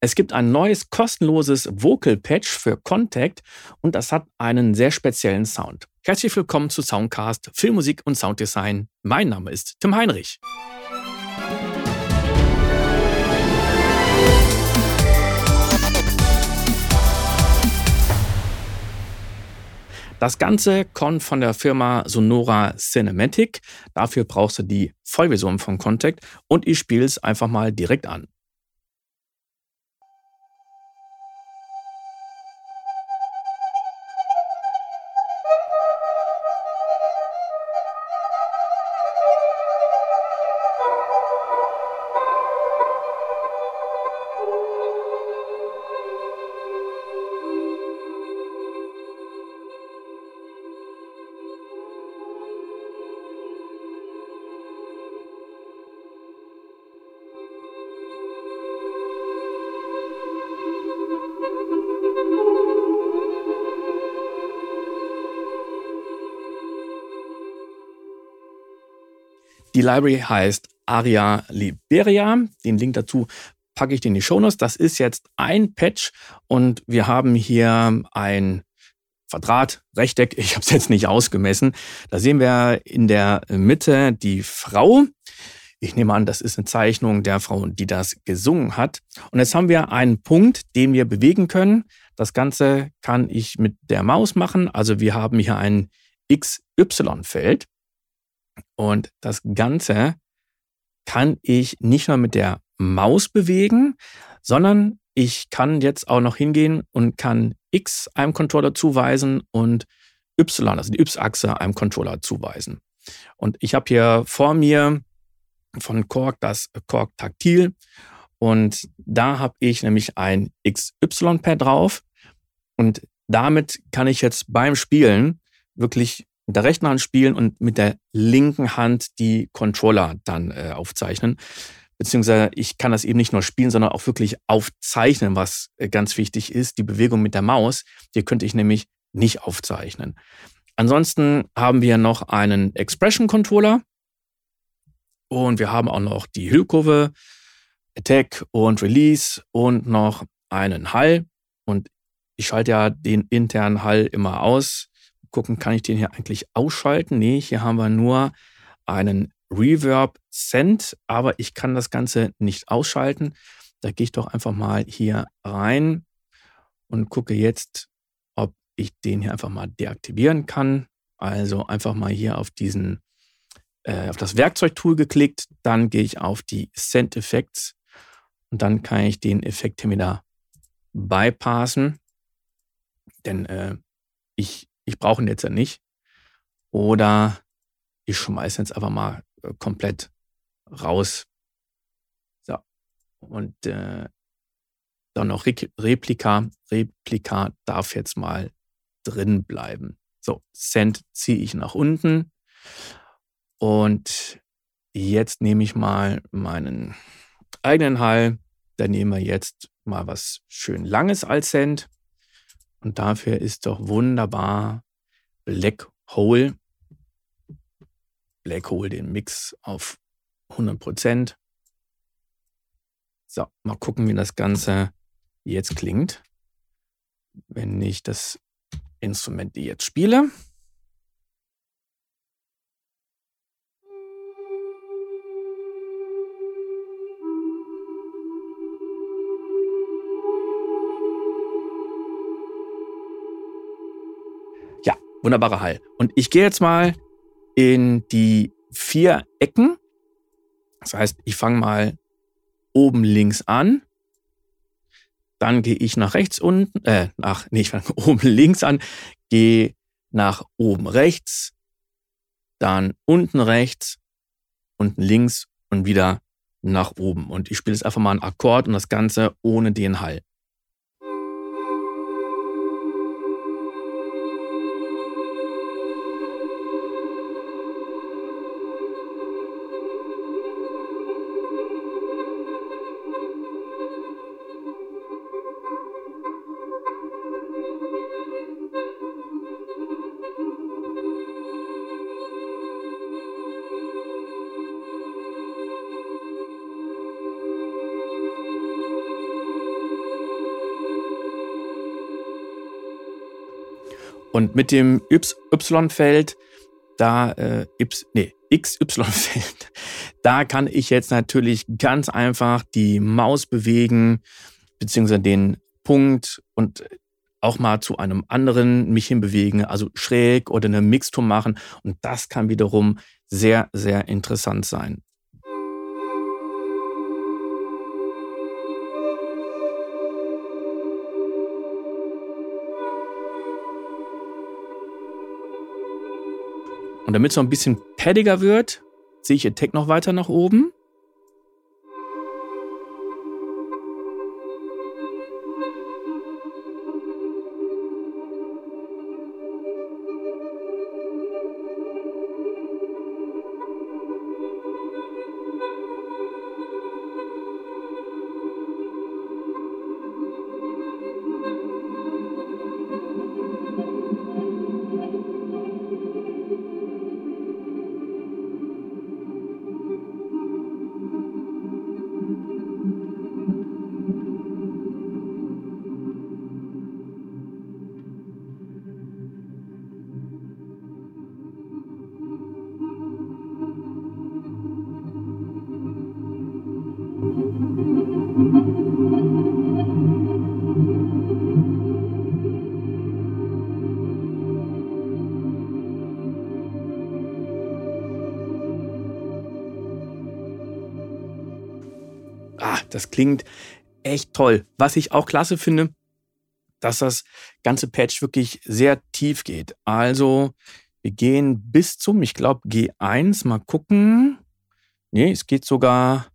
Es gibt ein neues kostenloses Vocal Patch für Contact und das hat einen sehr speziellen Sound. Herzlich willkommen zu Soundcast Filmmusik und Sounddesign. Mein Name ist Tim Heinrich. Das Ganze kommt von der Firma Sonora Cinematic. Dafür brauchst du die Vollversion von Contact und ich spiele es einfach mal direkt an. Die Library heißt Aria Liberia. Den Link dazu packe ich in die Shownotes. Das ist jetzt ein Patch und wir haben hier ein Quadrat, Rechteck. Ich habe es jetzt nicht ausgemessen. Da sehen wir in der Mitte die Frau. Ich nehme an, das ist eine Zeichnung der Frau, die das gesungen hat. Und jetzt haben wir einen Punkt, den wir bewegen können. Das Ganze kann ich mit der Maus machen. Also wir haben hier ein XY-Feld. Und das Ganze kann ich nicht nur mit der Maus bewegen, sondern ich kann jetzt auch noch hingehen und kann X einem Controller zuweisen und Y, also die Y-Achse einem Controller zuweisen. Und ich habe hier vor mir von Korg das Korg Taktil und da habe ich nämlich ein XY-Pad drauf und damit kann ich jetzt beim Spielen wirklich mit der rechten Hand spielen und mit der linken Hand die Controller dann äh, aufzeichnen. Beziehungsweise ich kann das eben nicht nur spielen, sondern auch wirklich aufzeichnen, was äh, ganz wichtig ist. Die Bewegung mit der Maus, die könnte ich nämlich nicht aufzeichnen. Ansonsten haben wir noch einen Expression Controller und wir haben auch noch die Hüllkurve, Attack und Release und noch einen Hall. Und ich schalte ja den internen Hall immer aus gucken, kann ich den hier eigentlich ausschalten? Nee, hier haben wir nur einen Reverb Send, aber ich kann das Ganze nicht ausschalten. Da gehe ich doch einfach mal hier rein und gucke jetzt, ob ich den hier einfach mal deaktivieren kann. Also einfach mal hier auf diesen, äh, auf das Werkzeugtool geklickt, dann gehe ich auf die Send Effects und dann kann ich den Effekt hier wieder bypassen. Denn äh, ich ich brauche ihn jetzt ja nicht. Oder ich schmeiße jetzt einfach mal äh, komplett raus. So. Und äh, dann noch Re Replika. Replika darf jetzt mal drin bleiben. So, Send ziehe ich nach unten. Und jetzt nehme ich mal meinen eigenen Hall. Da nehmen wir jetzt mal was schön Langes als Send. Und dafür ist doch wunderbar Black Hole. Black Hole den Mix auf 100% So, mal gucken, wie das Ganze jetzt klingt, wenn ich das Instrument jetzt spiele. Wunderbarer Hall. Und ich gehe jetzt mal in die vier Ecken. Das heißt, ich fange mal oben links an. Dann gehe ich nach rechts unten, äh, nach, nee, ich fange oben links an, gehe nach oben rechts, dann unten rechts, unten links und wieder nach oben. Und ich spiele jetzt einfach mal einen Akkord und das Ganze ohne den Hall. Und mit dem Y-Feld, da, äh, y, nee, XY-Feld, da kann ich jetzt natürlich ganz einfach die Maus bewegen, beziehungsweise den Punkt und auch mal zu einem anderen mich hinbewegen, also schräg oder eine Mixtur machen. Und das kann wiederum sehr, sehr interessant sein. Und damit es noch ein bisschen paddiger wird, ziehe ich Attack noch weiter nach oben. Ah, das klingt echt toll. Was ich auch klasse finde, dass das ganze Patch wirklich sehr tief geht. Also wir gehen bis zum, ich glaube, G1. Mal gucken. Nee, es geht sogar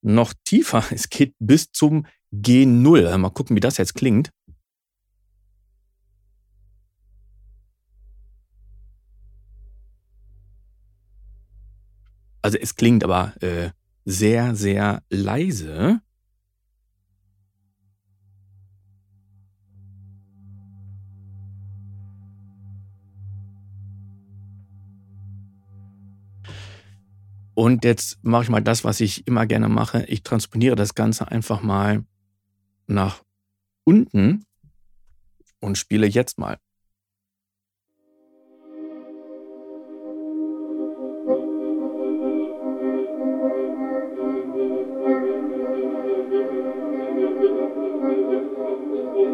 noch tiefer. Es geht bis zum G0. Mal gucken, wie das jetzt klingt. Also es klingt aber äh, sehr, sehr leise. Und jetzt mache ich mal das, was ich immer gerne mache. Ich transponiere das Ganze einfach mal nach unten und spiele jetzt mal.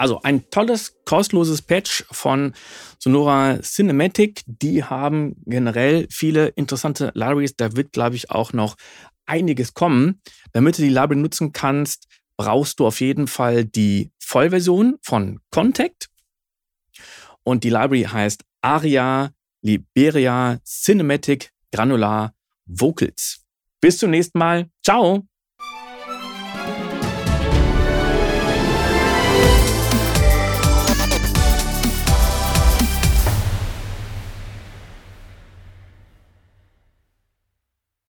Also ein tolles, kostenloses Patch von Sonora Cinematic. Die haben generell viele interessante Libraries. Da wird, glaube ich, auch noch einiges kommen. Damit du die Library nutzen kannst, brauchst du auf jeden Fall die Vollversion von Contact. Und die Library heißt Aria Liberia Cinematic Granular Vocals. Bis zum nächsten Mal. Ciao!